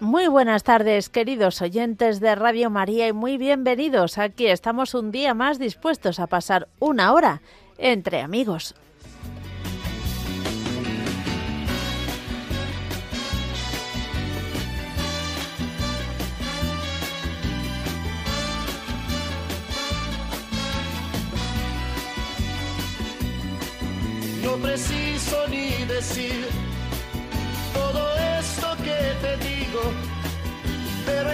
Muy buenas tardes, queridos oyentes de Radio María, y muy bienvenidos. Aquí estamos un día más dispuestos a pasar una hora entre amigos. No preciso ni decir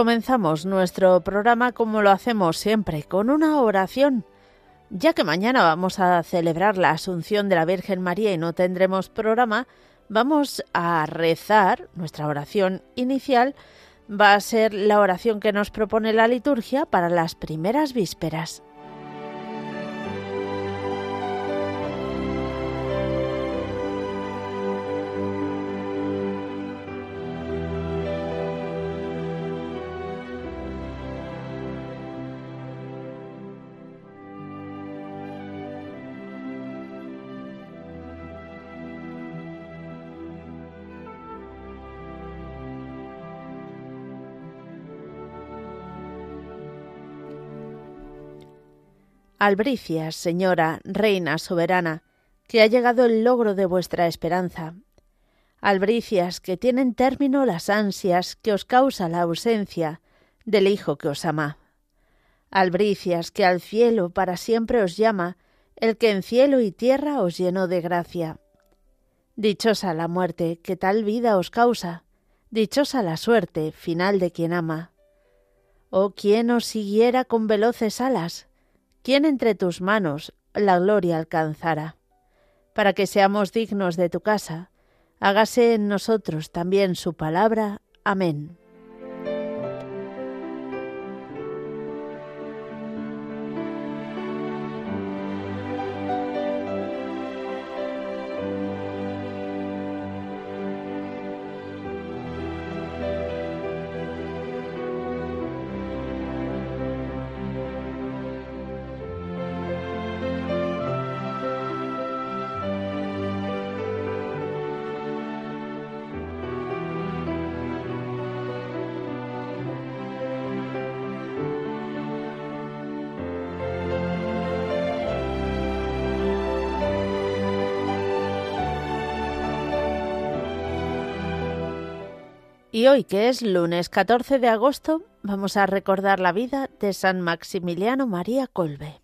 Comenzamos nuestro programa como lo hacemos siempre, con una oración. Ya que mañana vamos a celebrar la Asunción de la Virgen María y no tendremos programa, vamos a rezar, nuestra oración inicial va a ser la oración que nos propone la liturgia para las primeras vísperas. Albricias, señora, reina soberana, que ha llegado el logro de vuestra esperanza. Albricias, que tienen término las ansias que os causa la ausencia del Hijo que os ama. Albricias, que al cielo para siempre os llama, el que en cielo y tierra os llenó de gracia. Dichosa la muerte que tal vida os causa, dichosa la suerte final de quien ama. Oh, quien os siguiera con veloces alas, ¿quién entre tus manos la gloria alcanzará? Para que seamos dignos de tu casa, hágase en nosotros también su palabra. Amén. Y hoy, que es lunes 14 de agosto, vamos a recordar la vida de San Maximiliano María Colbe.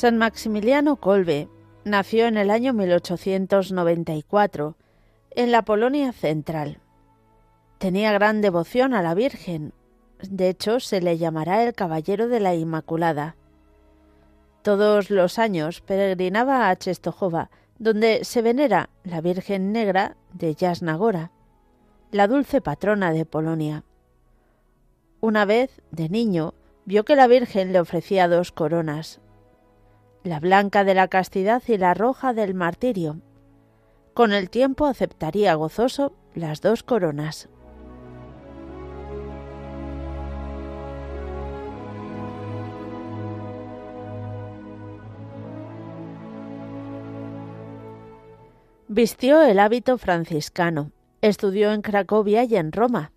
San Maximiliano Kolbe nació en el año 1894 en la Polonia central. Tenía gran devoción a la Virgen. De hecho, se le llamará el Caballero de la Inmaculada. Todos los años peregrinaba a Czestochowa, donde se venera la Virgen Negra de Jasna la dulce patrona de Polonia. Una vez, de niño, vio que la Virgen le ofrecía dos coronas, la blanca de la castidad y la roja del martirio. Con el tiempo aceptaría gozoso las dos coronas. Vistió el hábito franciscano, estudió en Cracovia y en Roma.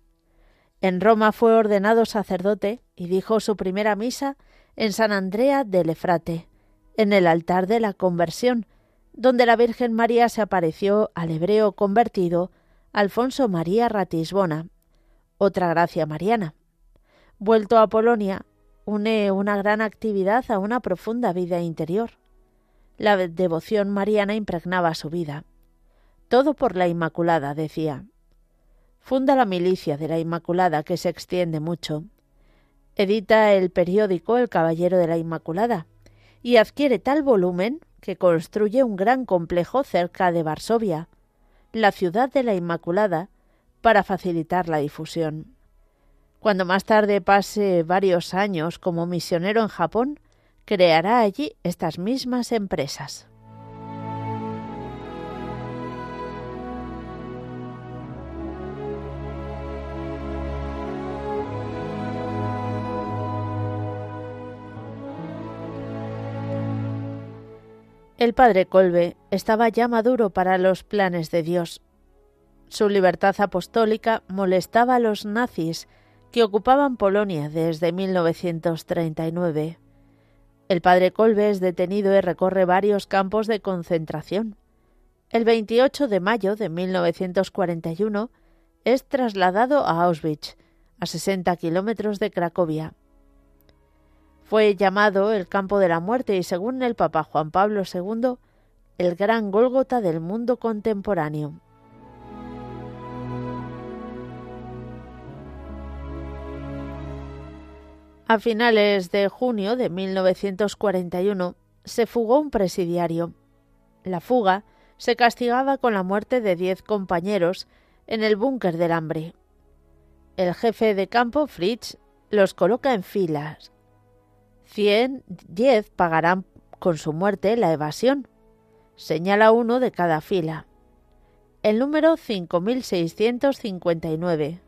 En Roma fue ordenado sacerdote y dijo su primera misa en San Andrea del Efrate, en el altar de la conversión, donde la Virgen María se apareció al hebreo convertido Alfonso María Ratisbona, otra gracia mariana. Vuelto a Polonia, une una gran actividad a una profunda vida interior. La devoción mariana impregnaba su vida. Todo por la Inmaculada, decía. Funda la milicia de la Inmaculada, que se extiende mucho. Edita el periódico El Caballero de la Inmaculada y adquiere tal volumen que construye un gran complejo cerca de Varsovia, la ciudad de la Inmaculada, para facilitar la difusión. Cuando más tarde pase varios años como misionero en Japón, creará allí estas mismas empresas. El padre Colbe estaba ya maduro para los planes de Dios. Su libertad apostólica molestaba a los nazis que ocupaban Polonia desde 1939. El padre Colbe es detenido y recorre varios campos de concentración. El 28 de mayo de 1941 es trasladado a Auschwitz, a 60 kilómetros de Cracovia. Fue llamado el campo de la muerte y según el Papa Juan Pablo II, el gran Gólgota del mundo contemporáneo. A finales de junio de 1941 se fugó un presidiario. La fuga se castigaba con la muerte de diez compañeros en el búnker del hambre. El jefe de campo, Fritz, los coloca en filas Cien, diez pagarán con su muerte la evasión. Señala uno de cada fila. El número 5659.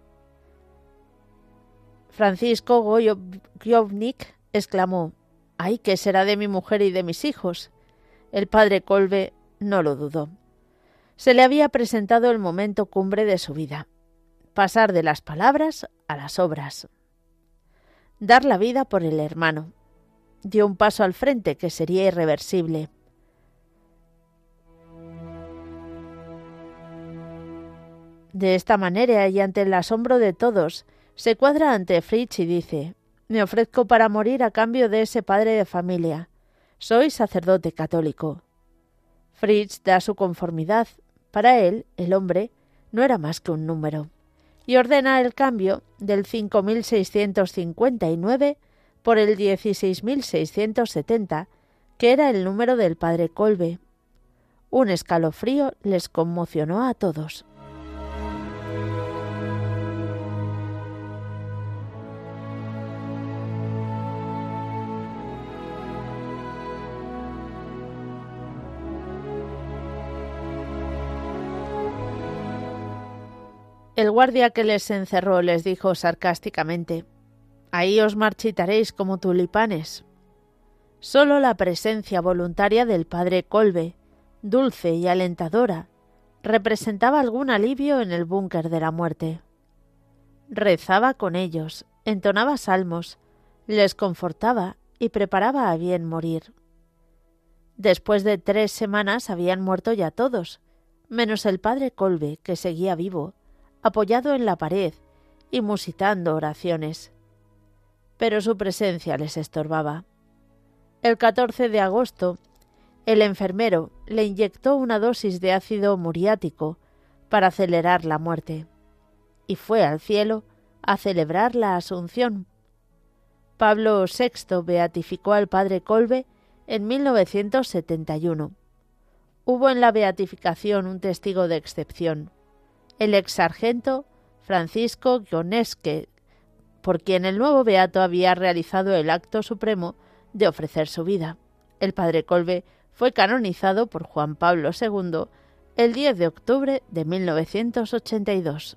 Francisco Goyovnik exclamó: ¡Ay, qué será de mi mujer y de mis hijos! El padre Colbe no lo dudó. Se le había presentado el momento cumbre de su vida: pasar de las palabras a las obras. Dar la vida por el hermano, dio un paso al frente que sería irreversible. De esta manera y ante el asombro de todos, se cuadra ante Fritz y dice Me ofrezco para morir a cambio de ese padre de familia. Soy sacerdote católico. Fritz da su conformidad. Para él, el hombre, no era más que un número. Y ordena el cambio del 5659 por el 16.670, que era el número del padre Colbe. Un escalofrío les conmocionó a todos. El guardia que les encerró les dijo sarcásticamente Ahí os marchitaréis como tulipanes. Solo la presencia voluntaria del padre Colbe, dulce y alentadora, representaba algún alivio en el búnker de la muerte. Rezaba con ellos, entonaba salmos, les confortaba y preparaba a bien morir. Después de tres semanas habían muerto ya todos, menos el padre Colbe, que seguía vivo, apoyado en la pared y musitando oraciones pero su presencia les estorbaba. El 14 de agosto, el enfermero le inyectó una dosis de ácido muriático para acelerar la muerte y fue al cielo a celebrar la Asunción. Pablo VI beatificó al padre Colbe en 1971. Hubo en la beatificación un testigo de excepción, el ex sargento Francisco Gionesque, por quien el nuevo beato había realizado el acto supremo de ofrecer su vida. El padre Colbe fue canonizado por Juan Pablo II el 10 de octubre de 1982.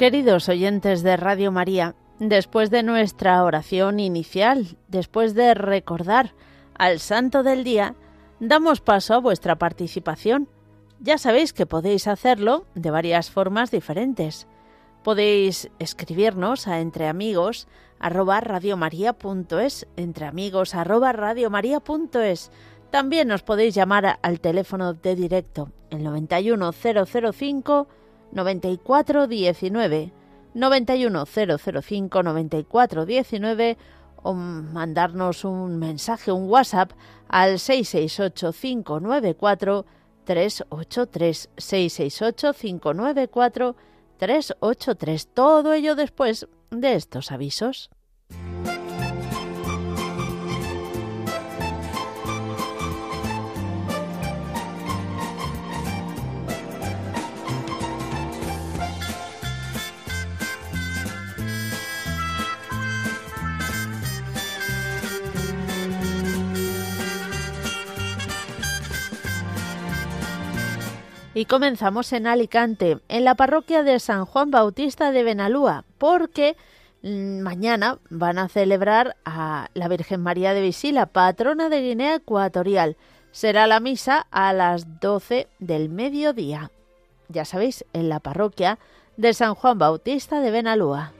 Queridos oyentes de Radio María, después de nuestra oración inicial, después de recordar al Santo del Día, damos paso a vuestra participación. Ya sabéis que podéis hacerlo de varias formas diferentes. Podéis escribirnos a entreamigos arroba También nos podéis llamar al teléfono de directo, el 91005 9419 91005 9419 o mandarnos un mensaje, un WhatsApp al 668 594 383 668 594 383. Todo ello después de estos avisos. Y comenzamos en Alicante, en la parroquia de San Juan Bautista de Benalúa, porque mm, mañana van a celebrar a la Virgen María de Visila, patrona de Guinea Ecuatorial. Será la misa a las 12 del mediodía. Ya sabéis, en la parroquia de San Juan Bautista de Benalúa.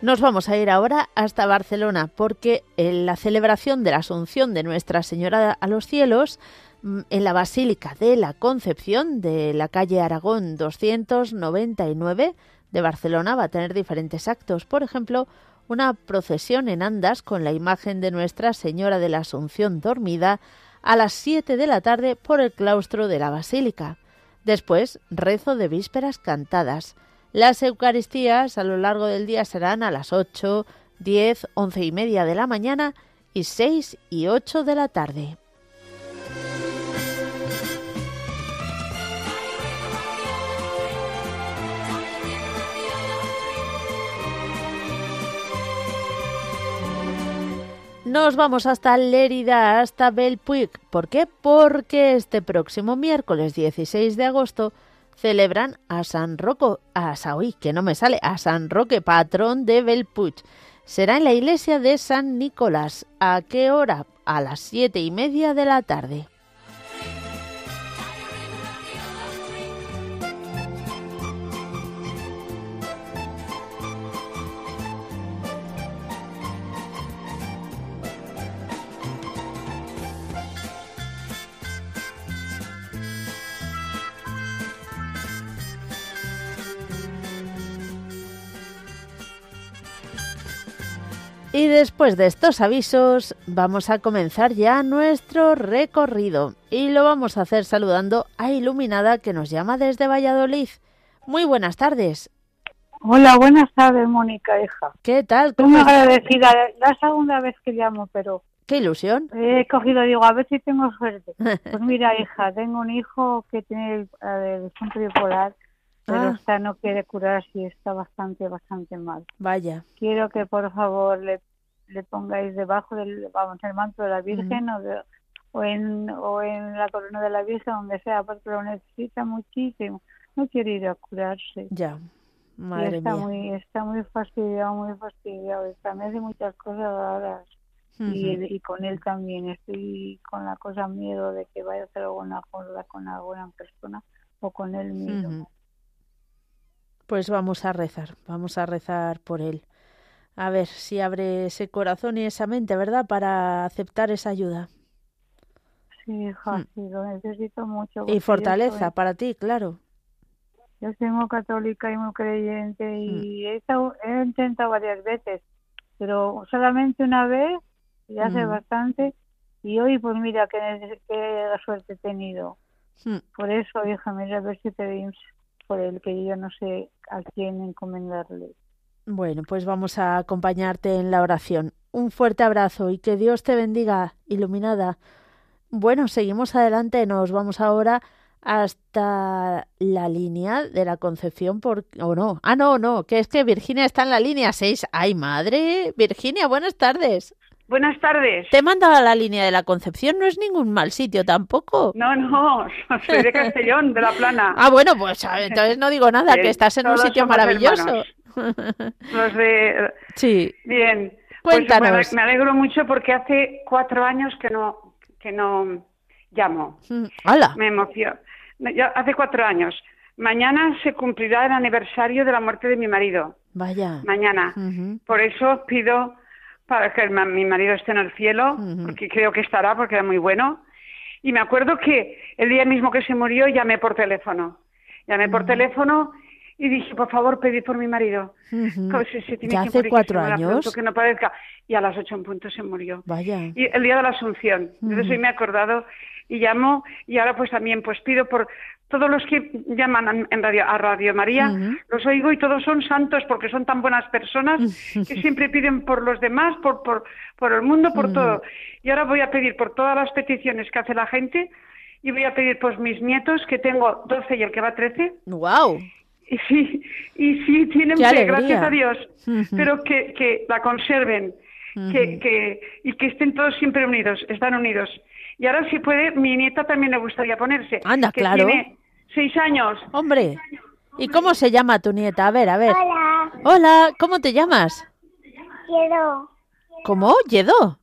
Nos vamos a ir ahora hasta Barcelona porque en la celebración de la Asunción de Nuestra Señora a los Cielos mm, en la Basílica de la Concepción de la calle Aragón 299 de Barcelona va a tener diferentes actos. Por ejemplo, una procesión en andas con la imagen de Nuestra Señora de la Asunción dormida a las 7 de la tarde por el claustro de la Basílica. Después, rezo de vísperas cantadas. Las Eucaristías a lo largo del día serán a las 8, 10, 11 y media de la mañana y 6 y 8 de la tarde. nos vamos hasta Lérida, hasta Belpuig. ¿Por qué? Porque este próximo miércoles 16 de agosto celebran a San Roque, a Saoí, que no me sale, a San Roque, patrón de Belpuig. Será en la iglesia de San Nicolás. ¿A qué hora? A las siete y media de la tarde. Y después de estos avisos, vamos a comenzar ya nuestro recorrido. Y lo vamos a hacer saludando a Iluminada que nos llama desde Valladolid. Muy buenas tardes. Hola, buenas tardes, Mónica, hija. ¿Qué tal? Estoy muy agradecida. La segunda vez que llamo, pero... ¡Qué ilusión! He cogido, digo, a ver si tengo suerte. Pues mira, hija, tengo un hijo que tiene el, el centro bipolar pero Ah. esta no quiere curarse y está bastante, bastante mal. Vaya. Quiero que por favor le, le pongáis debajo del, vamos, el manto de la Virgen o, de- o, en, o en la corona de la Virgen, donde sea, porque lo necesita muchísimo. No quiere ir a curarse. Ya. Y Madre está mía. muy, está muy fastidiado, muy fastidiado. Está, me hace muchas cosas raras. y, con él también. Estoy con la cosa miedo de que vaya a hacer alguna cosa con alguna persona o con él mismo. Pues vamos a rezar, vamos a rezar por él. A ver si abre ese corazón y esa mente, ¿verdad? Para aceptar esa ayuda. Sí, hija, Mm. sí, lo necesito mucho. Y fortaleza soy- para ti, claro. Yo soy muy católica y muy creyente Mm. y he, estado- he intentado varias veces, pero solamente una vez, y hace Ujú. bastante, y hoy pues mira qué, suerte he tenido. Mm. Por eso, hija, mira, a ver si pedimos por él, que yo no sé a quién encomendarle. Bueno, pues vamos a acompañarte en la oración. Un fuerte abrazo y que Dios te bendiga, iluminada. Bueno, seguimos adelante, nos vamos ahora hasta la línea de la Concepción, por... ¿o no? Ah, no, no, que es que Virginia está en la línea 6. ¡Ay, madre! Virginia, buenas tardes. Buenas tardes. Te he mandado a la línea de la Concepción, no es ningún mal sitio tampoco. No, no, soy de Castellón, de La Plana. Ah, bueno, pues entonces no digo nada, que estás en un sitio maravilloso. Los de... sí, Bien. Pues Cuéntanos. me- me alegro mucho porque hace cuatro años que no, que no llamo. Mm, ¡Hala! Me emociona. Ya hace cuatro años. Mañana se cumplirá el aniversario de la muerte de mi marido. Vaya. Mañana. Por eso pido para que ma- mi marido esté en el cielo, Ujú. porque creo que estará, porque era muy bueno. Y me acuerdo que el día mismo que se murió llamé por teléfono. Llamé por teléfono y dije, por favor, pedid por mi marido. Ujú. Como si se tiene ¿Ya que hace morir, que cuatro muera años? pronto, que no parezca. Y a las ocho en punto se murió. Vaya. Y el día de la Asunción. Entonces hoy me he acordado y llamo y ahora pues también pues pido por todos los que llaman en- radio, a Radio María, los oigo y todos son santos porque son tan buenas personas que siempre piden por los demás, por, por, por el mundo, por todo. Y ahora voy a pedir por todas las peticiones que hace la gente y voy a pedir por mis nietos, que tengo 12 y el que va 13. ¡Wow! Y sí, y sí, tienen ¡Qué fe, gracias a Dios, pero que, que la conserven, que, que, y que estén todos siempre unidos, están unidos. Y ahora, si puede, mi nieta también le gustaría ponerse. Anda, que claro. Tiene seis años. Hombre, ¿y cómo se llama tu nieta? A ver, a ver. Hola, Hola, ¿cómo te llamas? quiero ¿Cómo? ¿Yedo?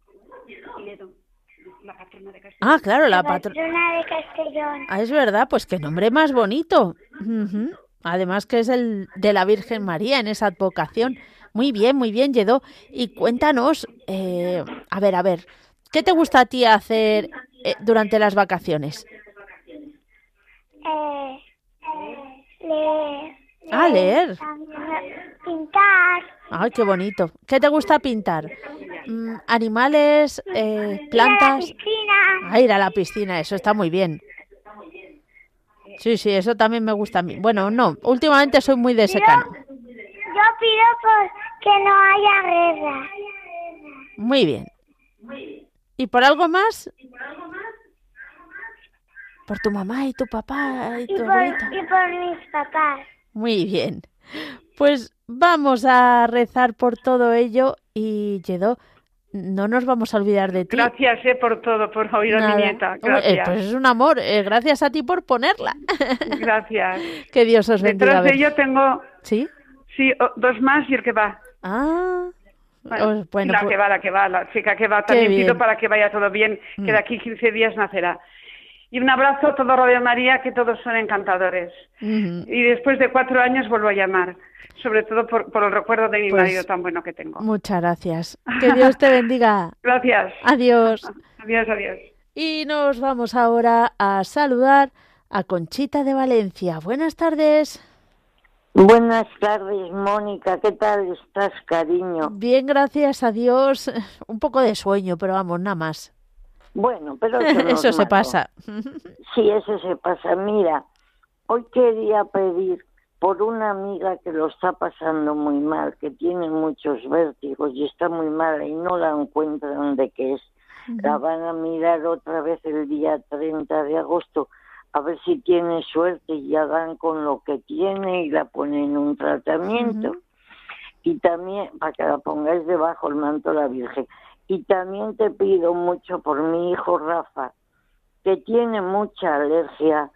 Ah, claro, la patrona. patrona de Castellón. Ah, es verdad, pues qué nombre más bonito. Además que es el de la Virgen María en esa advocación. Muy bien, muy bien, Yedo. Y cuéntanos, eh, a ver, a ver, ¿qué te gusta a ti hacer eh, durante las vacaciones? Eh, leer. Ah, leer. También pintar. Ay, qué bonito. ¿Qué te gusta pintar? Mm, ¿Animales? eh, ¿Plantas? Ir a la piscina. Ah, ir a la piscina, eso está muy bien. Sí, sí, eso también me gusta a mí. Bueno, no, últimamente soy muy de secano. Yo pido por que no haya guerra. Muy bien. ¿Y por algo más? Por tu mamá y tu papá y Y tu por, abuelita. y por mis papás. Muy bien. Pues vamos a rezar por todo ello y Yedo, no nos vamos a olvidar de ti. Gracias eh, por todo, por oír a mi nieta. Gracias. pues es un amor. Eh, gracias a ti por ponerla. Gracias. que Dios os bendiga. Detrás de ello tengo... ¿Sí? Sí, dos más y el que va. Ah... Bueno, la que pues va, la que va, la chica que va. También pido para que vaya todo bien, que de mm. aquí 15 días nacerá. Y un abrazo a todo Radio María, que todos son encantadores. Y después de cuatro años vuelvo a llamar, sobre todo por, por el recuerdo de mi pues marido tan bueno que tengo. Muchas gracias. Que Dios te bendiga. gracias. Adiós. Adiós, adiós. Y nos vamos ahora a saludar a Conchita de Valencia. Buenas tardes. Buenas tardes, Mónica. ¿Qué tal estás, cariño? Bien, gracias a Dios. Un poco de sueño, pero vamos, nada más. Bueno, pero eso, se pasa. Sí, eso se pasa. Mira, hoy quería pedir por una amiga que lo está pasando muy mal, que tiene muchos vértigos y está muy mala y no la encuentran de qué es. La van a mirar otra vez el día 30 de agosto a ver si tiene suerte y ya dan con lo que tiene y la ponen en un tratamiento. Y también, para que la pongáis debajo el manto de la Virgen. Y también te pido mucho por mi hijo Rafa, que tiene mucha alergia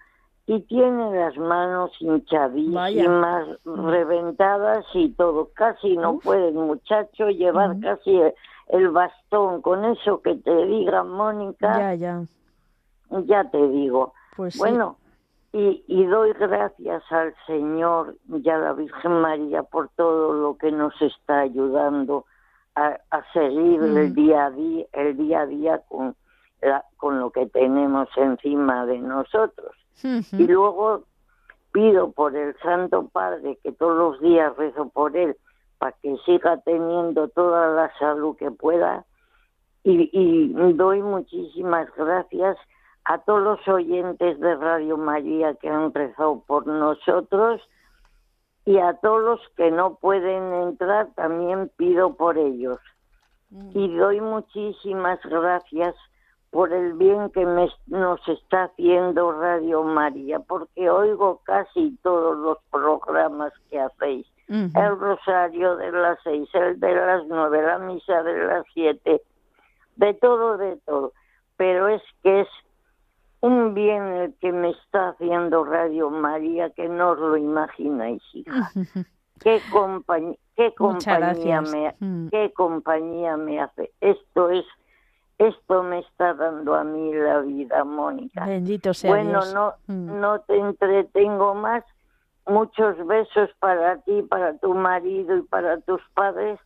y tiene las manos hinchadísimas, reventadas y todo. Casi no puede el muchacho llevar casi el, bastón. Con eso que te diga, Mónica. Ya, ya. Ya te digo. Pues bueno, y, y, doy gracias al Señor y a la Virgen María por todo lo que nos está ayudando a, seguir el día a día, el día a día con, con lo que tenemos encima de nosotros. Y luego pido por el Santo Padre que todos los días rezo por él para que siga teniendo toda la salud que pueda. Y, y doy muchísimas gracias a todos los oyentes de Radio María que han rezado por nosotros y a todos los que no pueden entrar también pido por ellos. Mm. Y doy muchísimas gracias por el bien que nos está haciendo Radio María, porque oigo casi todos los programas que hacéis. El rosario de las seis, el de las nueve, la misa de las siete, de todo, de todo. Pero es que es un bien el que me está haciendo Radio María que no os lo imagináis, hija. qué, compañía, qué compañía me mm. qué compañía me hace. Esto es esto me está dando a mí la vida, Mónica. Bendito sea bueno, no mm. no te entretengo más. Muchos besos para ti, para tu marido y para tus padres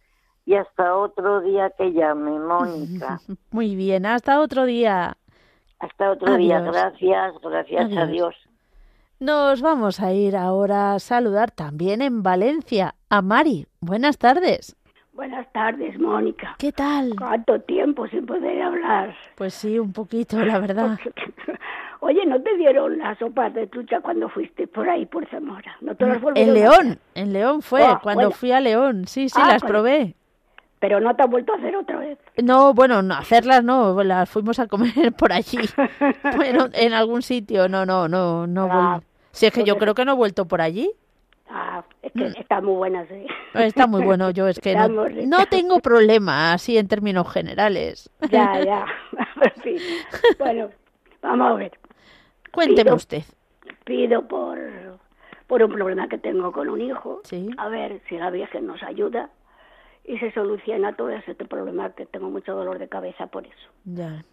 y hasta otro día que llame, Mónica. Muy bien, hasta otro día. Hasta otro día. Gracias, gracias a Dios. Nos vamos a ir ahora a saludar también en Valencia a Mari. Buenas tardes. Buenas tardes, Mónica. ¿Qué tal? ¿Cuánto tiempo sin poder hablar? Pues sí, un poquito, la verdad. Oye, ¿no te dieron las sopas de trucha cuando fuiste por ahí, por Zamora? ¿No te las En León, en León fue, ah, cuando fui a León. Sí, sí, ah, las probé pero no te has vuelto a hacer otra vez. No, bueno, no, hacerlas no, las fuimos a comer por allí. bueno, en algún sitio, no, no, no, no. Ah, si es que yo creo que no he vuelto por allí. Ah, es que está muy buena, sí. Está muy bueno, yo es que no, no, tengo problema así en términos generales. Ya, ya, fin. Bueno, vamos a ver. Cuénteme usted. Pido por, por un problema que tengo con un hijo. Sí. A ver si la Virgen nos ayuda y se soluciona todo este problema que tengo mucho dolor de cabeza por eso. Ya.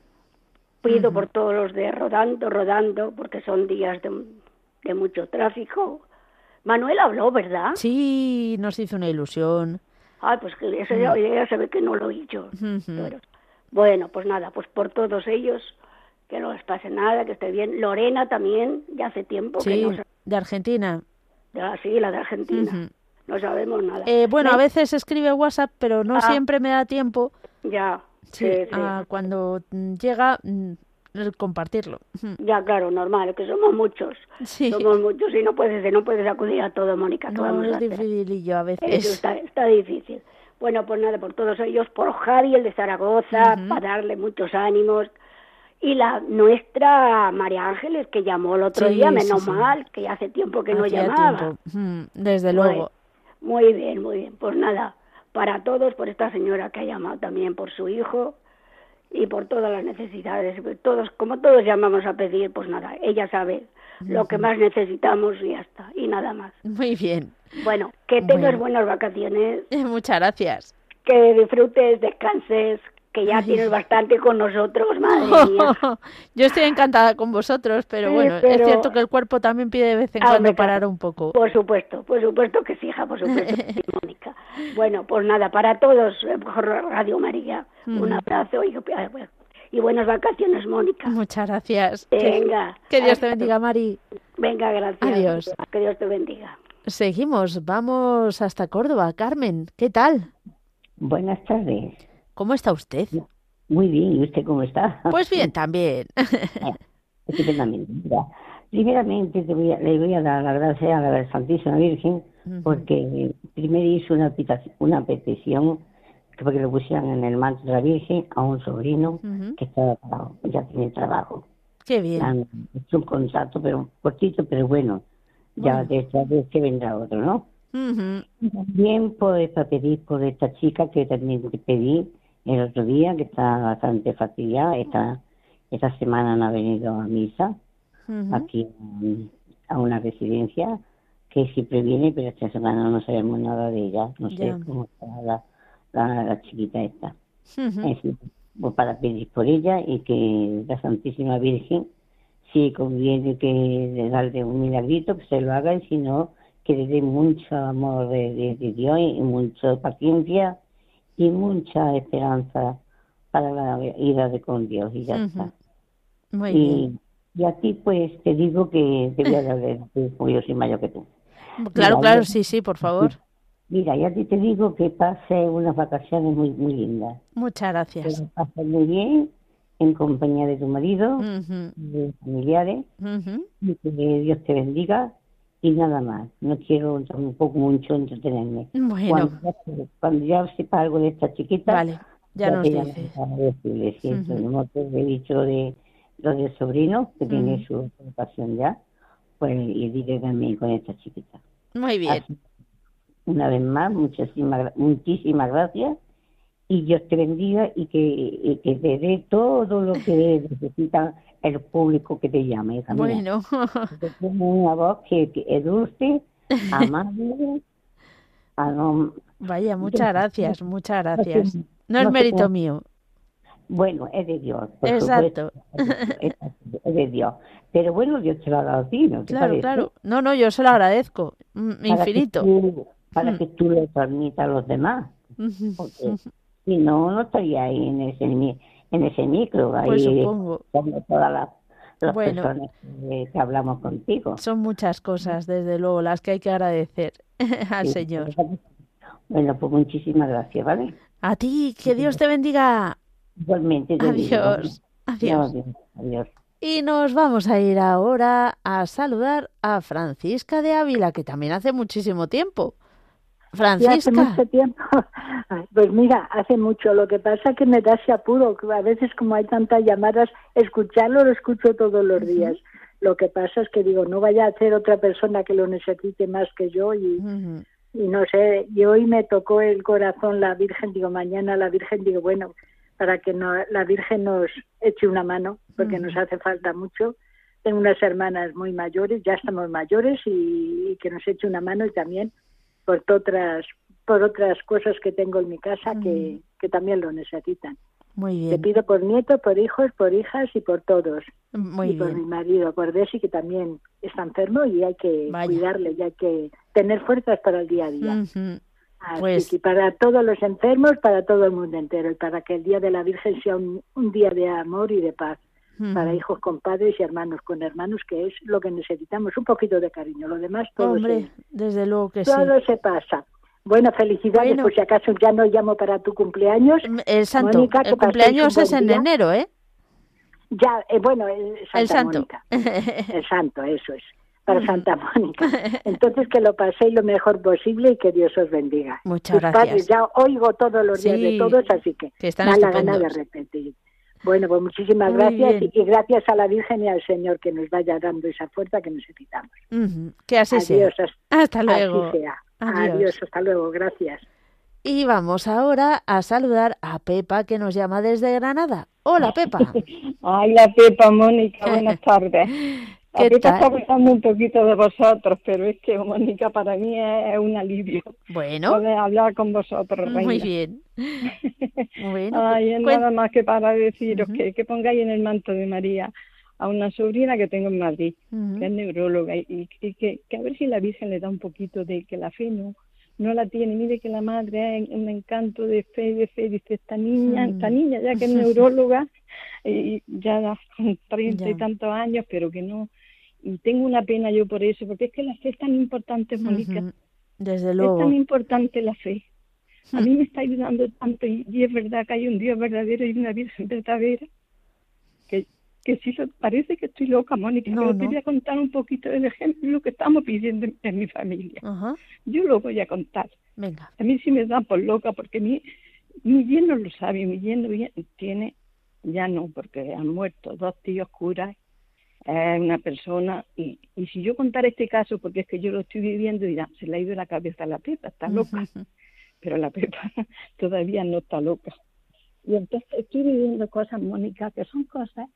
Pido por todos los de rodando, rodando, porque son días de, de mucho tráfico. Manuel habló, ¿verdad? Sí, nos hizo una ilusión. Ay, pues que eso ya, ya se ve que no lo oí yo. bueno, pues nada, pues por todos ellos, que no les pase nada, que esté bien. Lorena también, ya hace tiempo que no... de Argentina. sí, la de Argentina no sabemos nada. Eh, bueno, a veces escribe WhatsApp, pero no ah. siempre me da tiempo. Ya. Sí, cuando llega mm, compartirlo. Ya, claro, normal, que somos muchos. Sí. Somos muchos y no puedes, no puedes acudir a todo, Mónica. No, es difícil a veces. está, está difícil. Bueno, pues nada, por todos ellos, por Javi, el de Zaragoza, para darle muchos ánimos. Y la nuestra María Ángeles, que llamó el otro día, menos mal, que hace tiempo que no llamaba. Desde luego. Muy bien, muy bien. Pues nada, para todos, por esta señora que ha llamado también por su hijo y por todas las necesidades. Todos, como todos llamamos a pedir, pues nada, ella sabe lo que más necesitamos y ya está, y nada más. Muy bien. Bueno, que tengas buenas vacaciones. Muchas gracias. Que disfrutes, descanses, que ya tienes bastante con nosotros, madre mía. Yo estoy encantada con vosotros, pero bueno, es cierto que el cuerpo también pide de vez en cuando parar un poco. Por supuesto, por supuesto que sí, hija, por supuesto, Mónica. Bueno, pues nada, para todos, eh, Radio María, un abrazo y, y, buenas vacaciones, Mónica. Muchas gracias. Venga. Que, Dios te bendiga, Mari. Venga, gracias. Adiós. Que Dios te bendiga. Seguimos, vamos hasta Córdoba. Carmen, ¿qué tal? Buenas tardes. ¿Cómo está usted? Muy bien, ¿y usted cómo está? Pues bien, también. Estupendamente. primeramente te voy a, le voy a dar las gracias a la Santísima Virgen porque primero hizo una, una petición que porque lo pusieran en el manto de la Virgen a un sobrino que estaba ya tiene trabajo. Qué bien. Es un contrato, pero cortito, pero bueno. Ya de esta vez que vendrá otro, ¿no? También pues para pedir por esta chica que también te pedí el otro día, que está bastante fastidiada. Esta, esta semana no ha venido a misa aquí a una residencia que siempre viene, pero esta semana no sabemos nada de ella. No sé cómo está la, la, chiquita esta. pues para pedir por ella y que la Santísima Virgen, si conviene que darle un milagrito, que se lo haga y si no, que le dé mucho amor de, de Dios y mucha paciencia y mucha esperanza para la ida de con Dios y ya está. Muy y, bien. y a ti pues te digo que te voy a dar porque yo soy mayor que tú. Claro, claro, sí, sí, por favor. Mira, y a ti te digo que pase unas vacaciones muy muy lindas. Muchas gracias. Que pases muy bien en compañía de tu marido, de familiares, y que Dios te bendiga y nada más. No quiero tampoco mucho entretenerme. Bueno. Cuando, ya sepa algo de esta chiquita, vale, ya, nos dices. Decirle, si no te he dicho de lo del sobrino, que tiene su educación ya, pues y diré también con esta chiquita. Muy bien. una vez más, muchísimas, muchísimas gracias y Dios te bendiga y que, y que te dé todo lo que necesita el público que te llame. Hija bueno. una voz que, es dulce, amable. Vaya, muchas gracias, muchas gracias. No es mérito mío. Bueno, es de Dios. Exacto. es de Dios. Pero bueno, Dios te lo ha dado a ti, ¿no? Claro, claro. No, no, yo se lo agradezco. Infinito. Para que tú, le permitas a los demás. Porque si no, no estaría ahí en ese, en ese micro, ahí pues supongo. todas las, personas que, hablamos contigo. Son muchas cosas, desde luego, las que hay que agradecer al Señor. Bueno, pues muchísimas gracias, ¿vale? A ti, que Dios te bendiga. Igualmente. Adiós. Adiós. Adiós. Y nos vamos a ir ahora a saludar a Francisca de Ávila, que también hace muchísimo tiempo. Francisca. hace mucho tiempo. Pues mira, hace mucho. Lo que pasa es que me da ese apuro. A veces, como hay tantas llamadas, escucharlo lo escucho todos los días. Lo que pasa es que digo, no vaya a ser otra persona que lo necesite más que yo y, y no sé. Y hoy me tocó el corazón la Virgen. Digo, mañana la Virgen, digo, bueno, para que no, la Virgen nos eche una mano, porque nos hace falta mucho. Tengo unas hermanas muy mayores, ya estamos mayores, y que nos eche una mano y también por otras por otras cosas que tengo en mi casa que, que también lo necesitan. Muy bien. Te pido por nietos, por hijos, por hijas y por todos. Muy y por mi marido, por Desi, que también está enfermo y hay que cuidarle y hay que tener fuerzas para el día a día. pues... y para todos los enfermos, para todo el mundo entero, y para que el Día de la Virgen sea un, día de amor y de paz. Para hijos con padres y hermanos con hermanos, que es lo que necesitamos, un poquito de cariño. Lo demás todo, Hombre, desde luego que todo se pasa. Bueno, felicidades, por si acaso ya no llamo para tu cumpleaños. Mm, el santo, el cumpleaños es en enero, ¿eh? Ya, eh, bueno, el, el santo. el santo, eso es, para Santa Mónica. Entonces que lo paséis lo mejor posible y que Dios os bendiga. Muchas gracias. Padres, ya oigo todos los días de todos, así que, que da la gana de repetir. Bueno, pues muchísimas gracias y, gracias a la Virgen y al Señor que nos vaya dando esa fuerza que necesitamos. Que así Adiós, sea. Hasta luego. Así sea. Adiós. hasta luego, gracias. Y vamos ahora a saludar a Pepa que nos llama desde Granada. Hola Pepa. Ay, la Pepa, Mónica, buenas tardes. Pepa está hablando un poquito de vosotros, pero es que Mónica para mí es, un alivio. Bueno. Poder hablar con vosotros, Muy bien. bueno. Ay, es nada más que para deciros que, que pongáis en el manto de María a una sobrina que tengo en Madrid, que es neuróloga, y, que, que, a ver si la Virgen le da un poquito de que la fe no, no la tiene. Mire que la madre es un encanto de fe, de fe. Dice, esta niña, esta niña ya que es neuróloga, y ya con treinta y tantos años, pero que no. Y tengo una pena yo por eso, porque es que la fe es tan importante, Mónica. Desde luego. Es tan importante la fe. A mí me está ayudando tanto y, es verdad que hay un Dios verdadero y una Virgen verdadera que, que sí parece que estoy loca, Mónica, pero te voy a contar un poquito del ejemplo lo que estamos pidiendo en, mi familia. Yo lo voy a contar. Venga. A mí sí me da por loca porque mi, mi yerno lo sabe, mi yerno tiene, ya no, porque han muerto dos tíos curas, es una persona, y, y si yo contara este caso, porque es que yo lo estoy viviendo, dirán, se le ha ido la cabeza a la Pepa, está loca. Pero la Pepa todavía no está loca. Y entonces estoy viviendo cosas, Mónica, que son cosas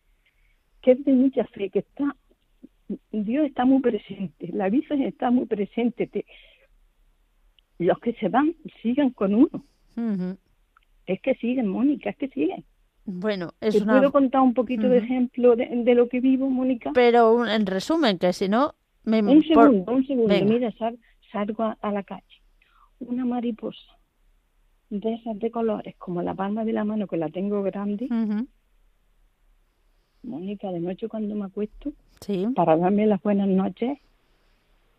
que es de mucha fe, que está, Dios está muy presente, la Virgen está muy presente. Te, los que se van, sigan con uno. Es que siguen, Mónica, es que siguen. Bueno, es ¿Te puedo contar un poquito de ejemplo de, lo que vivo, Mónica? Pero en resumen, que si no... Me... Un segundo, un segundo. Mira, salgo a, la calle. Una mariposa de esas de colores, como la palma de la mano, que la tengo grande, Mónica, de noche cuando me acuesto, para darme las buenas noches,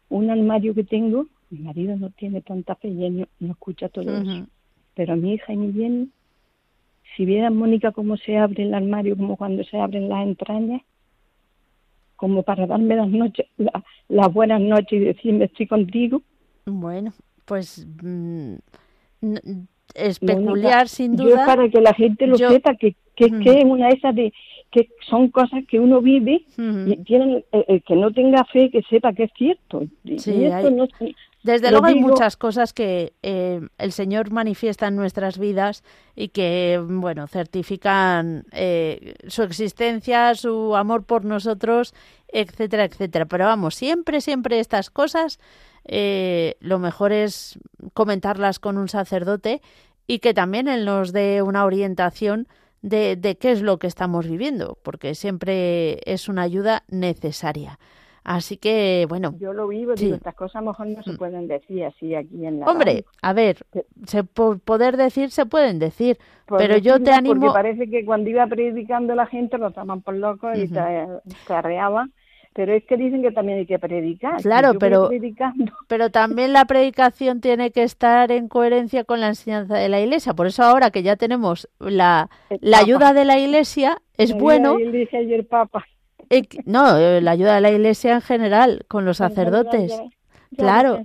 un armario que tengo, mi marido no tiene tanta fe y él no, escucha todo eso, pero mi hija y mi bien, si vieran, Mónica, cómo se abre el armario, como cuando se abren las entrañas, como para darme las noches, las buenas noches y decirme estoy contigo. Bueno, pues mm, es peculiar sin duda. Yo para que la gente lo sepa que, que, que es una de esas de que son cosas que uno vive y tienen el, que no tenga fe que sepa que es cierto. Desde luego hay muchas cosas que eh, el Señor manifiesta en nuestras vidas y que, bueno, certifican eh, su existencia, su amor por nosotros, etcétera, etcétera. Pero vamos, siempre, siempre estas cosas, eh, lo mejor es comentarlas con un sacerdote y que también él nos dé una orientación de, de qué es lo que estamos viviendo, porque siempre es una ayuda necesaria. Así que, bueno. Yo lo vivo, digo, estas cosas a lo mejor no se mm. pueden decir así aquí en la. Hombre, a ver, se, por poder decir se pueden decir, pero yo te animo. Porque parece que cuando iba predicando la gente lo toman por loco y te, arreaban pero es que dicen que también hay que predicar. Claro, pero, pero también la predicación tiene que estar en coherencia con la enseñanza de la Iglesia. Por eso ahora que ya tenemos la, la ayuda de la Iglesia, es bueno... el Papa. No, eh, la ayuda de la Iglesia en general, con los sacerdotes. claro.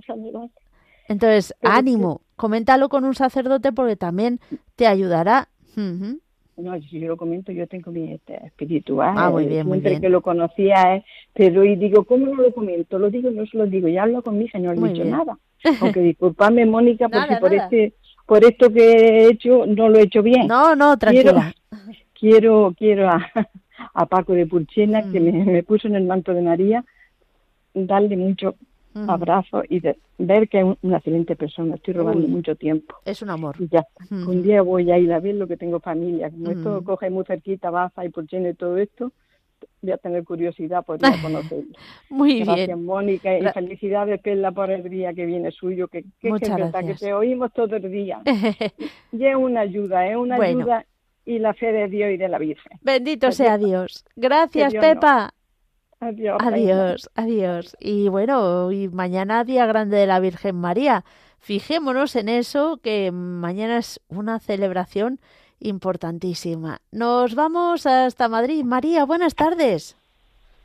Entonces, ánimo, coméntalo con un sacerdote porque también te ayudará. No, si yo lo comento, yo tengo mi este, espiritual. Ah, muy bien, muy bien. que lo conocía, ¿eh? pero y digo, ¿cómo no lo comento? Lo digo, no se lo digo, ya hablo con mi señor, no he dicho nada. Aunque disculpame, Mónica, porque por este por esto que he hecho no lo he hecho bien. No, no, tranquila. Quiero, quiero, a, a Paco de Pulchena, que mm. me puso en el manto de María, darle mucho abrazo y de ver que es una excelente persona. Estoy robando mucho tiempo. Es un amor. Y ya Un día voy a ir a ver lo que tengo familia. Como esto coge muy cerquita, Baza y por y todo esto, voy a tener curiosidad por ir a conocerlo. Muy gracias, Mónica, y felicidades, Perla, por el día que viene suyo, que, que, que, que te oímos todo el día. y es una ayuda, es una ayuda y la fe de Dios y de la Virgen. Bendito sea Dios. Gracias, Pepa. Adiós. Adiós, adiós. Y bueno, y mañana Día Grande de la Virgen María. Fijémonos en eso, que mañana es una celebración importantísima. Nos vamos hasta Madrid. María, buenas tardes.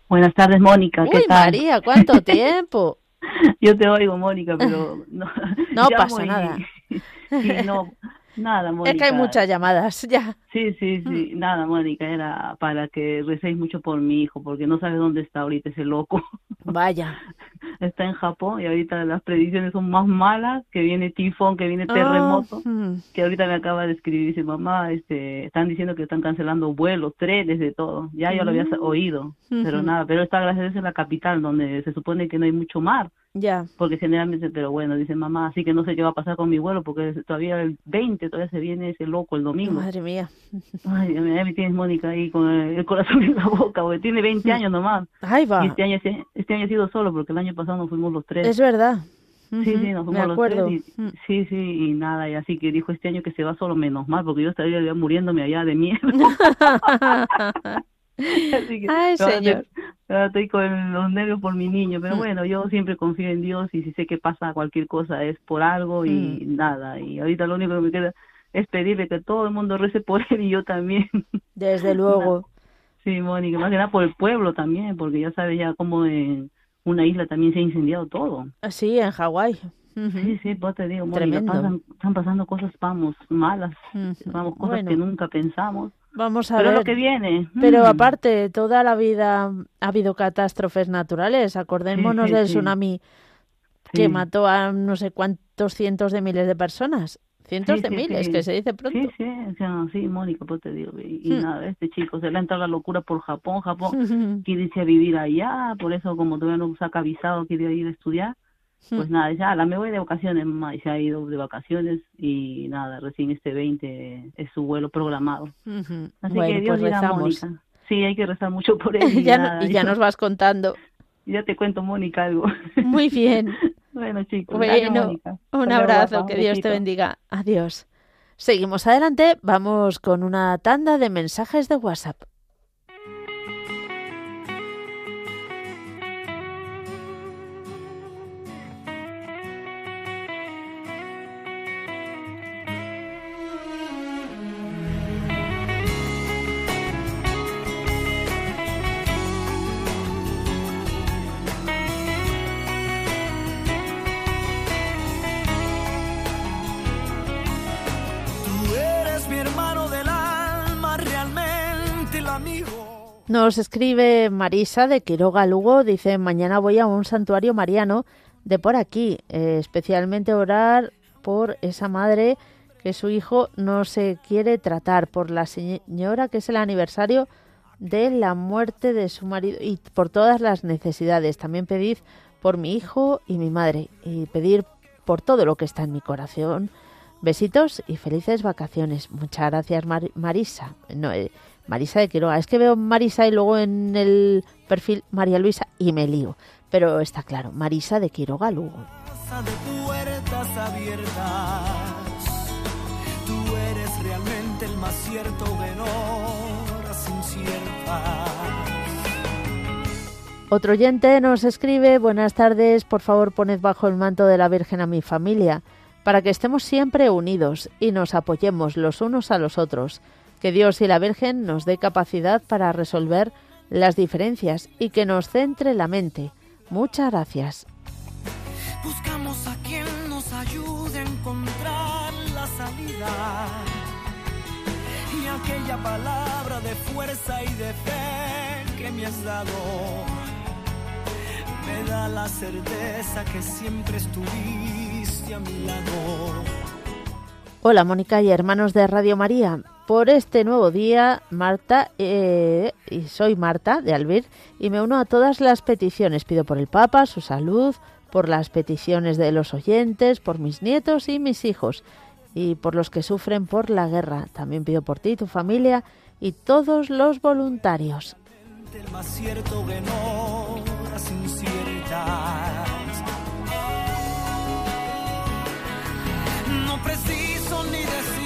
Buenas tardes, Mónica. ¿Qué tal? María, ¿cuánto tiempo? Yo te oigo, Mónica, pero no, no pasa nada. Sí, no, Nada, Mónica. Es que hay muchas llamadas, ya. Sí, sí, sí. Mm. Nada, Mónica, era para que recéis mucho por mi hijo, porque no sabes dónde está ahorita ese loco. Vaya. está en Japón y ahorita las predicciones son más malas, que viene tifón, que viene ah, terremoto, hmm. que ahorita me acaba de escribir, dice mamá, este, están diciendo que están cancelando vuelos, trenes, de todo, ya yo lo había mm. oído, pero nada, pero está gracias a la capital donde se supone que no hay mucho mar. Ya. Porque generalmente, pero bueno, dice mamá, así que no sé qué va a pasar con mi vuelo porque todavía el 20, todavía se viene ese loco el domingo. Madre mía. Ay, ya me tienes Mónica ahí con el, corazón en la boca, porque tiene 20 años nomás. Ahí va. Y este año, este año ha sido solo porque el año pasado nos fuimos los tres. Es verdad. Sí, sí, nos fuimos los tres. Y, Sí, sí, y nada, y así que dijo este año que se va solo menos mal porque yo estaría muriéndome allá de miedo. Así que, Ay, señor. Estoy con los nervios por mi niño, pero mm. bueno, yo siempre confío en Dios y si sé que pasa cualquier cosa es por algo y mm. nada. Y ahorita lo único que me queda es pedirle que todo el mundo rece por él y yo también. Desde luego. Sí, Mónica, más que nada por el pueblo también, porque ya sabes ya cómo en una isla también se ha incendiado todo. Ah, sí, en Hawái. Sí, sí, pues te digo, Mónica, están pasando cosas, vamos, malas, vamos, cosas que nunca pensamos. Vamos a Pero ver. lo que viene. Pero mm. aparte, toda la vida ha habido catástrofes naturales. Acordémonos del tsunami que mató a no sé cuántos cientos de miles de personas. Cientos de miles, que se dice pronto. Sí, sí, sí, Mónica, pues te digo. Y, hmm. nada, este chico se le ha entrado la locura por Japón. Japón quiere irse a vivir allá, por eso, como todavía no saca visado, quiere ir a estudiar. Pues nada, ya la me voy de vacaciones, mamá, y se ha ido de vacaciones y nada, recién este 20 es su vuelo programado. Así que Dios pues Mónica. Sí, hay que rezar mucho por él. Y, ya, y ya nos vas contando. Ya te cuento, Mónica, algo. Muy bien. bueno, chicos. Bueno, un abrazo, que Dios te bendiga. Adiós. Seguimos adelante, vamos con una tanda de mensajes de WhatsApp. Nos escribe Marisa de Quiroga Lugo, dice, mañana voy a un santuario mariano de por aquí, eh, especialmente orar por esa madre que su hijo no se quiere tratar, por la señora que es el aniversario de la muerte de su marido y por todas las necesidades. También pedid por mi hijo y mi madre y pedir por todo lo que está en mi corazón. Besitos y felices vacaciones. Muchas gracias Marisa. No, eh, Marisa de Quiroga. Es que veo Marisa y luego en el perfil María Luisa y me lío. Pero está claro, Marisa de Quiroga Lugo. Tú eres realmente el más cierto Otro oyente nos escribe, buenas tardes, por favor poned bajo el manto de la Virgen a mi familia, para que estemos siempre unidos y nos apoyemos los unos a los otros que Dios y la Virgen nos dé capacidad para resolver las diferencias y que nos centre la mente. Muchas gracias. Buscamos a quien nos ayude a encontrar la salida. Y aquella palabra de fuerza y de fe que me has dado me da la certeza que siempre estuviste a mi lado. Hola Mónica y hermanos de Radio María por este nuevo día, Marta, eh, y soy Marta de Albir, y me uno a todas las peticiones. Pido por el Papa, su salud, por las peticiones de los oyentes, por mis nietos y mis hijos, y por los que sufren por la guerra. También pido por ti, tu familia y todos los voluntarios. No preciso ni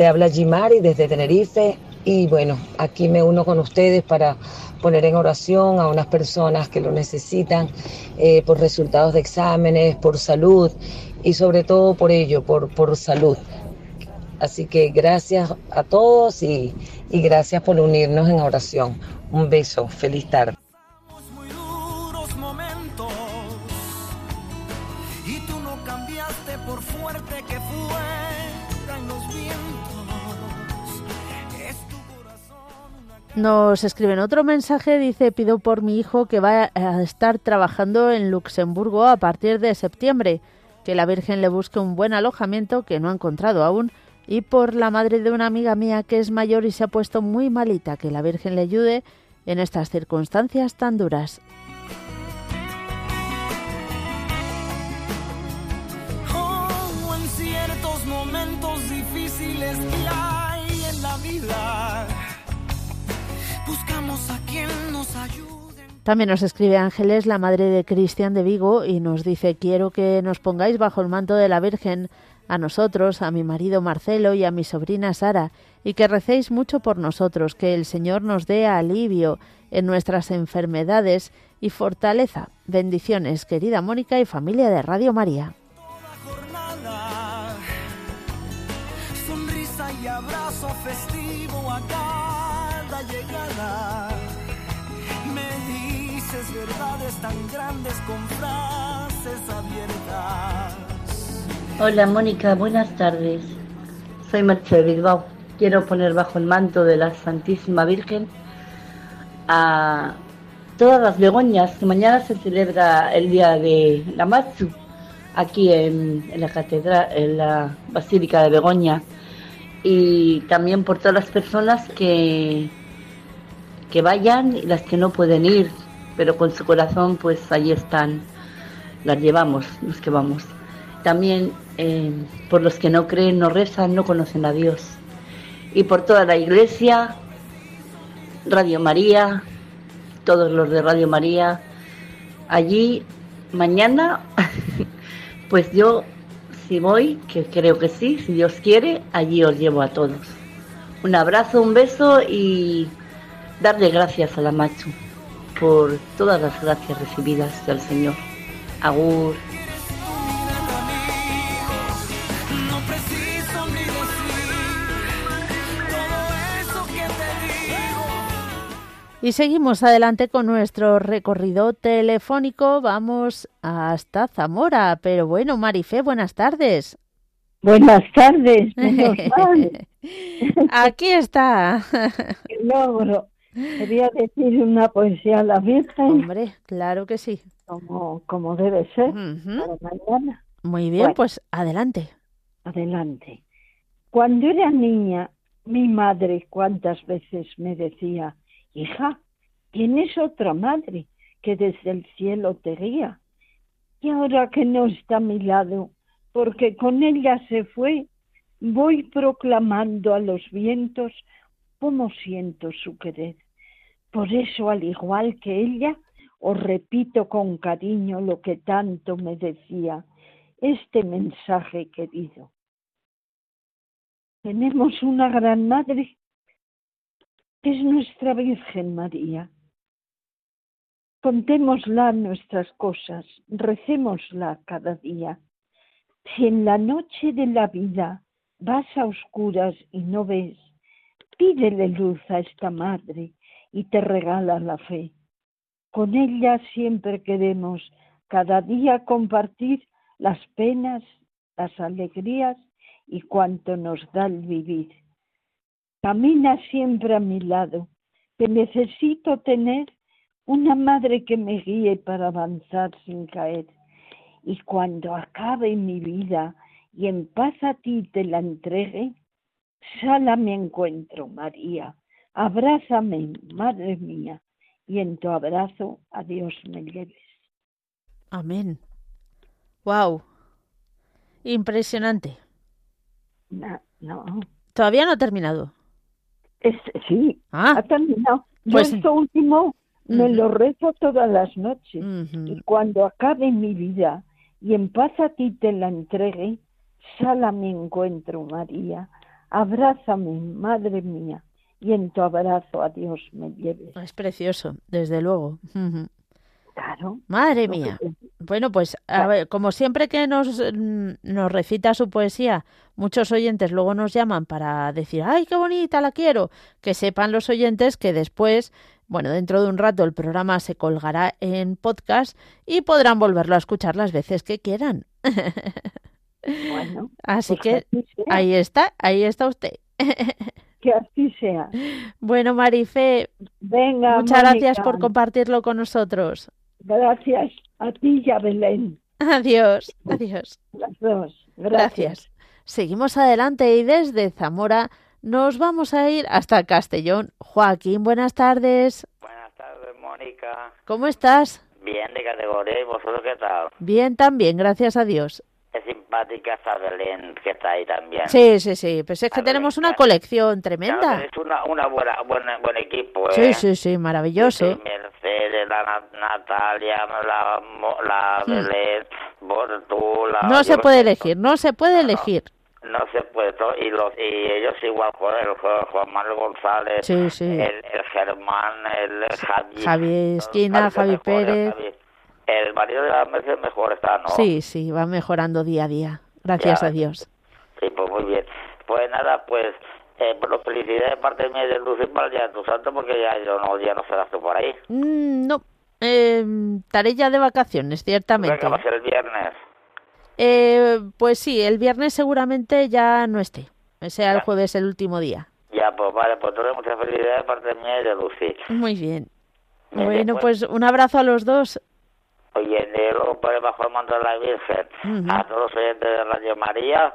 Te habla Jimari desde Tenerife Y bueno, aquí me uno con ustedes para poner en oración a unas personas que lo necesitan eh, por resultados de exámenes, por salud y sobre todo por ello, por, por salud. Así que gracias a todos y, y gracias por unirnos en oración. Un beso, feliz tarde. Nos escriben otro mensaje, dice, pido por mi hijo que va a estar trabajando en Luxemburgo a partir de septiembre, que la Virgen le busque un buen alojamiento que no ha encontrado aún, y por la madre de una amiga mía que es mayor y se ha puesto muy malita, que la Virgen le ayude en estas circunstancias tan duras. También nos escribe Ángeles, la madre de Cristian de Vigo, y nos dice, quiero que nos pongáis bajo el manto de la Virgen a nosotros, a mi marido Marcelo y a mi sobrina Sara, y que recéis mucho por nosotros, que el Señor nos dé alivio en nuestras enfermedades y fortaleza. Bendiciones, querida Mónica y familia de Radio María. Hola Mónica, buenas tardes. Soy Mercedes Bilbao. Quiero poner bajo el manto de la Santísima Virgen a todas las Begoñas, que mañana se celebra el día de la Matsu, aquí en, en la catedral, en la Basílica de Begoña, y también por todas las personas que que vayan y las que no pueden ir, pero con su corazón pues ahí están, las llevamos, los que vamos. También eh, por los que no creen, no rezan, no conocen a Dios. Y por toda la iglesia, Radio María, todos los de Radio María, allí mañana, pues yo si voy, que creo que sí, si Dios quiere, allí os llevo a todos. Un abrazo, un beso y darle gracias a la Machu por todas las gracias recibidas del Señor. Agur. Y seguimos adelante con nuestro recorrido telefónico. Vamos hasta Zamora. Pero bueno, Marife, buenas tardes. Buenas tardes. Aquí está. Qué logro. Quería decir una poesía a la Virgen. Hombre, claro que sí. Como, como debe ser para mañana. Muy bien, pues adelante. Adelante. Cuando era niña, mi madre cuántas veces me decía, hija, tienes otra madre que desde el cielo te guía. Y ahora que no está a mi lado, porque con ella se fue, voy proclamando a los vientos cómo siento su querer. Por eso, al igual que ella, os repito con cariño lo que tanto me decía, este mensaje querido. Tenemos una gran madre, es nuestra Virgen María. Contémosla nuestras cosas, recémosla cada día. Si en la noche de la vida vas a oscuras y no ves, Pídele luz a esta madre y te regala la fe. Con ella siempre queremos cada día compartir las penas, las alegrías y cuanto nos da el vivir. Camina siempre a mi lado, que necesito tener una madre que me guíe para avanzar sin caer. Y cuando acabe mi vida y en paz a ti te la entregue, Sala me encuentro, María. Abrázame, Madre mía, y en tu abrazo a Dios me lleves. Amén. Wow. Impresionante. No, no. Todavía no ha terminado. Sí, ah. ha terminado. Pues... esto último me lo rezo todas las noches. Y cuando acabe mi vida y en paz a ti te la entregue, sala me encuentro, María Abrázame, Madre mía, y en tu abrazo a Dios me lleves. Es precioso, desde luego. Claro. Madre mía. Bueno, pues a ver, como siempre que nos, mm, nos recita su poesía, muchos oyentes luego nos llaman para decir, ay, qué bonita, la quiero. Que sepan los oyentes que después, bueno, dentro de un rato el programa se colgará en podcast y podrán volverlo a escuchar las veces que quieran. Bueno, así pues que ahí está, ahí está usted. que así sea. Bueno, Marife, venga. Muchas gracias por compartirlo con nosotros. Gracias a ti y a Belén. Adiós, adiós. Las dos. Gracias. Seguimos adelante y desde Zamora nos vamos a ir hasta Castellón. Joaquín, buenas tardes. Buenas tardes, Mónica. ¿Cómo estás? Bien, de categoría. ¿Y vosotros qué tal? Bien, también, gracias a Dios. Esta Belén que está ahí también. Sí, sí, sí. Pues es que tenemos una colección tremenda. Es una, una buena, buena, buen equipo, ¿eh? Sí, sí, sí, maravilloso. Sí, Mercedes, la Natalia, la, la Hmm. Belén, la... No se puede elegir, no se puede elegir. No se puede, y, los, y ellos igual, el Juan Manuel González, Sí, sí. El, el Germán, el Javi, Javi Esquina, Javi Pérez. Javi. El marido de la Mercedes mejor está, ¿no? Sí, sí, va mejorando día a día. Gracias Ya. a Dios. Sí, pues muy bien. Pues nada, pues, eh, bueno, felicidades de parte mía de Lucy para el día de tu santo, porque ya, yo no, ya no serás tú por ahí. Mm, no, eh, estaré ya de vacaciones, ciertamente. Venga, va a ser el viernes. Eh, pues sí, el viernes seguramente ya no esté. Sea el jueves el último día. Ya, pues vale, pues entonces muchas felicidades de parte mía y de Lucy. Muy bien. Muy bien, Bueno, pues. pues un abrazo a los dos. Oye, bajo el manto de la Virgen, Ujú. a todos los oyentes de Radio María,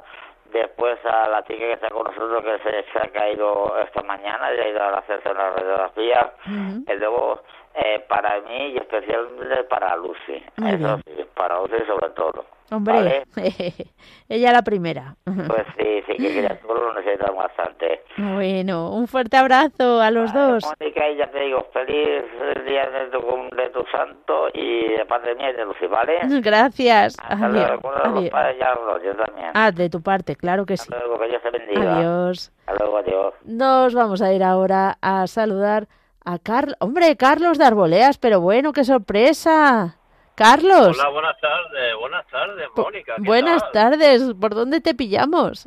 después a la chica que está con nosotros que se, se ha caído esta mañana y ha ido a hacerse una radiografía, y luego eh, para mí y especialmente para Lucy, eso sí, para Lucy sobre todo. Hombre, ella la primera. Pues sí, sí, que criaturas lo necesitan bastante. Bueno, un fuerte abrazo a los dos. Mónica, y ya te digo, feliz día de tu, de tu santo y de parte mía y de Lucy, ¿vale? Gracias. Hasta luego, Adiós. los Adiós. padres y a los dos, yo también. Ah, de tu parte, claro que sí. Luego, que Dios te bendiga. Adiós. Hasta luego, adiós. Nos vamos a ir ahora a saludar a Carlos. Hombre, Carlos de Arboleas, pero bueno, qué sorpresa. Carlos. Hola, buenas tardes, buenas tardes, Mónica. ¿qué Buenas tal? tardes. ¿Por dónde te pillamos?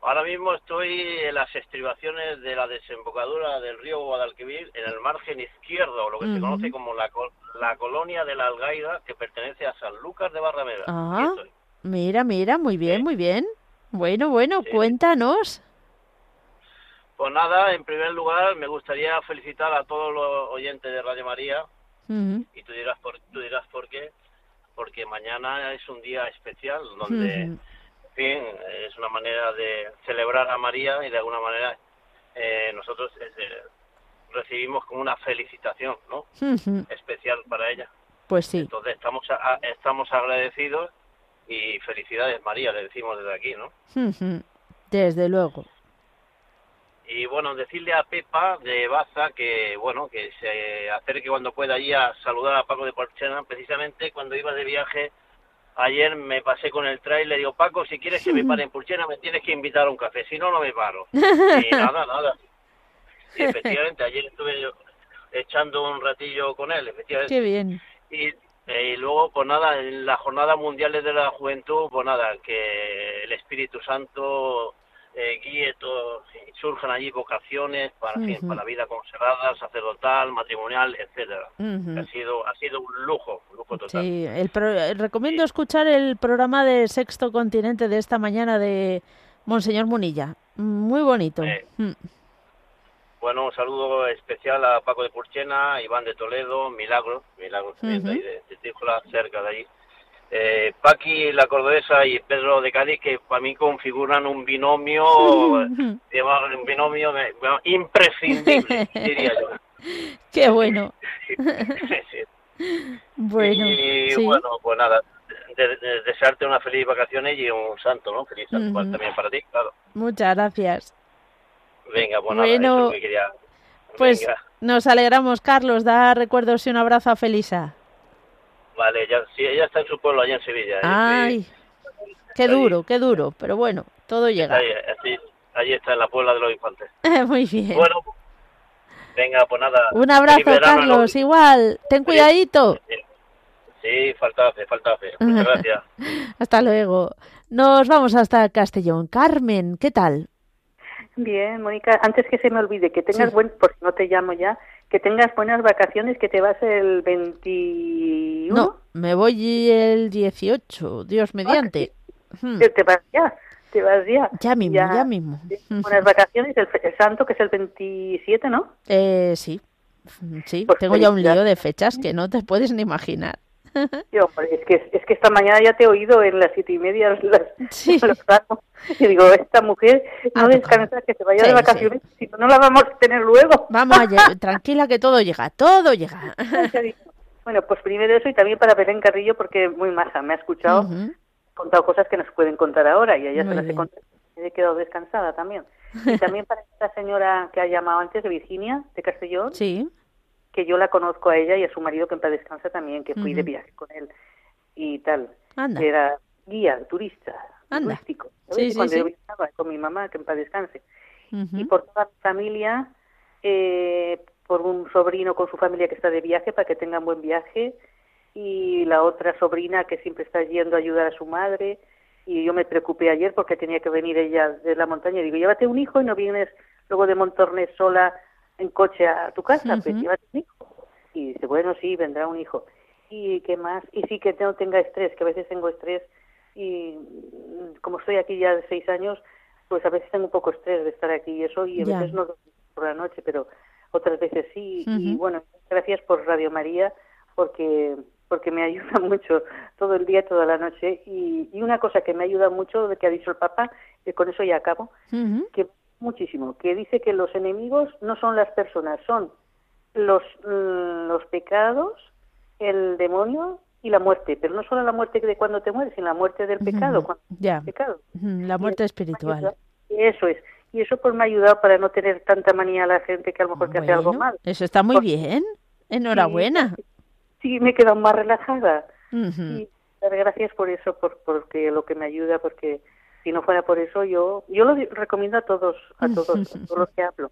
Ahora mismo estoy en las estribaciones de la desembocadura del río Guadalquivir, en el margen izquierdo, lo que se conoce como la, la colonia de la Algaida, que pertenece a San Lucas de Barrameda. Ah, mira, mira, muy bien, muy bien. Bueno, bueno, cuéntanos. Pues nada, en primer lugar me gustaría felicitar a todos los oyentes de Radio María Y tú dirás por, tú dirás por qué, porque mañana es un día especial donde en fin, es una manera de celebrar a María y de alguna manera eh, nosotros eh, recibimos como una felicitación, ¿no? Especial para ella. Pues sí. Entonces estamos a- estamos agradecidos y felicidades María, le decimos desde aquí, ¿no? Desde luego. Y bueno, decirle a Pepa de Baza que, bueno, que se acerque cuando pueda allí a saludar a Paco de Porchena. Precisamente cuando iba de viaje, ayer me pasé con el trail, le digo, Paco, si quieres que me pare en Porchena, me tienes que invitar a un café, si no, no me paro. Y nada, nada. Y efectivamente, ayer estuve yo echando un ratillo con él, efectivamente. Qué bien. Y, eh, y luego, pues nada, en la Jornada Mundial de la Juventud, pues nada, que el Espíritu Santo eh, guíe todo, y surjan allí vocaciones para, Ujú. para la vida consagrada, sacerdotal, matrimonial, etcétera. Ujú. Ha sido, ha sido un lujo, un lujo total. Sí, el pro- eh, recomiendo escuchar el programa de Sexto Continente de esta mañana de Monseñor Munilla. Muy bonito. Eh. Mm. Bueno, un saludo especial a Paco de Purchena, Iván de Toledo, Milagro, Milagro de ahí, de, de cerca de allí. Eh, Paqui, la cordobesa, y Pedro de Cádiz, que para mí configuran un binomio, un binomio bueno, imprescindible, diría yo. Qué bueno. Sí. Bueno, y sí. bueno, pues nada, de- de- desearte unas feliz vacaciones y un santo, ¿no? Feliz santo también para ti, claro. Muchas gracias. Venga, pues nada, Bueno, eso es lo que quería. Pues nos alegramos, Carlos. Da recuerdos y un abrazo a Felisa. Vale, ya, sí, ella está en su pueblo, allá en Sevilla. ¿eh? Ay, qué duro, qué duro. Pero bueno, todo llega. Ahí, estoy, allí está en la Puebla de los Infantes. Muy bien. Bueno, venga, pues nada. Un abrazo, Carlos, igual. Ten cuidadito. Sí, falta fe, falta fe. Muchas gracias. hasta luego. Nos vamos hasta Castellón. Carmen, ¿qué tal? Bien, Mónica, antes que se me olvide, que tengas buen, por si no te llamo ya, que tengas buenas vacaciones, que te vas el 21. No, me voy el 18, Dios mediante. Hmm. Te vas ya, te vas ya. Ya mismo, ya, mismo. Buenas vacaciones, el, santo que es el 27, ¿no? Eh, sí, sí, pues tengo ya un lío de fechas que no te puedes ni imaginar. Yo, es que, es que esta mañana ya te he oído en las siete y media las, sí. y digo, esta mujer no ah, descansa, que se vaya de vacaciones, si no, la vamos a tener luego. Vamos, tranquila que todo llega, todo llega. bueno, pues primero eso y también para Belén Carrillo porque muy maja, me ha escuchado, contado cosas que nos pueden contar ahora y ella se las he contado, he quedado descansada también. Y también para esta señora que ha llamado antes, de Virginia, de Castellón. Sí que yo la conozco a ella y a su marido que en paz descansa también, que fui de viaje con él y tal. Era guía, turista, turístico. Sí, Cuando yo visitaba con mi mamá, que en paz descanse. Y por toda mi familia, eh, por un sobrino con su familia que está de viaje para que tengan buen viaje y la otra sobrina que siempre está yendo a ayudar a su madre y yo me preocupé ayer porque tenía que venir ella de la montaña y digo, llévate un hijo y no vienes luego de Montornes sola en coche a tu casa, pues llévate un hijo. Y dice, bueno, sí, vendrá un hijo. ¿Y qué más? Y sí que no tenga estrés, que a veces tengo estrés y mm, como estoy aquí ya de seis años, pues a veces tengo un poco estrés de estar aquí y eso, y a veces no por la noche, pero otras veces sí. Y bueno, gracias por Radio María, porque porque me ayuda mucho todo el día, toda la noche. Y, y una cosa que me ayuda mucho, de que ha dicho el Papa, que con eso ya acabo, que muchísimo, que dice que los enemigos no son las personas, son los, mm, los pecados, el demonio y la muerte, pero no solo la muerte de cuando te mueres, sino la muerte del pecado. ya. Pecado. La muerte espiritual. Eso es. Y eso pues me ha ayudado para no tener tanta manía a la gente que a lo mejor te hace algo mal. Eso está muy bien. Enhorabuena. Sí, me he quedado más relajada. Y gracias por eso, por, porque lo que me ayuda, porque si no fuera por eso yo yo lo recomiendo a todos a todos, a todos los que hablo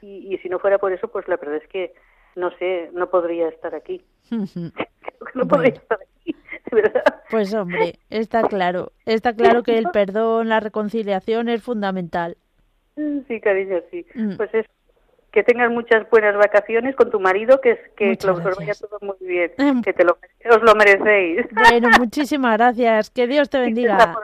y, y, si no fuera por eso pues la verdad es que no sé no podría estar aquí no podría estar aquí ¿verdad? pues hombre está claro está claro que el perdón la reconciliación es fundamental sí cariño sí mm. pues es que tengas muchas buenas vacaciones con tu marido, que es que os vaya todo muy bien, em. que te lo, os lo merecéis. Bueno, muchísimas gracias, que Dios te bendiga.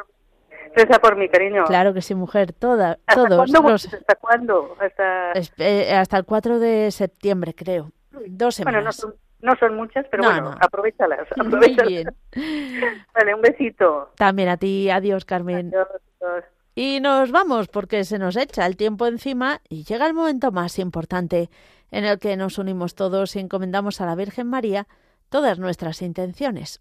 Reza por mi cariño. Claro que sí, mujer, toda, ¿Hasta todos. Cuándo, ¿Hasta cuándo? Hasta... Eh, hasta el 4 de septiembre, creo. Dos semanas. Bueno, no son, no son muchas, pero bueno, aprovechalas, aprovechalas. Muy bien. Vale, un besito. También a ti, adiós, Carmen. Adiós, Y nos vamos porque se nos echa el tiempo encima y llega el momento más importante en el que nos unimos todos y encomendamos a la Virgen María todas nuestras intenciones.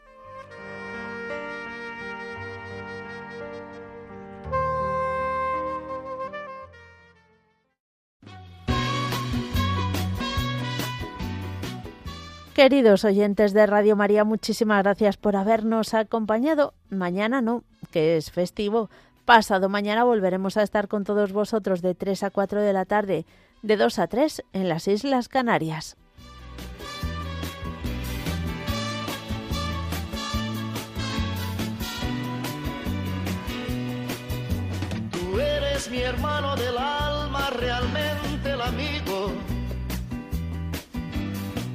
Queridos oyentes de Radio María, muchísimas gracias por habernos acompañado. Mañana no, que es festivo. Pasado mañana volveremos a estar con todos vosotros de 3 a 4 de la tarde, de 2 a 3 en las Islas Canarias. Tú eres mi hermano del alma, realmente el amigo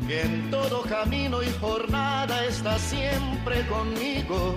que en todo camino y jornada está siempre conmigo.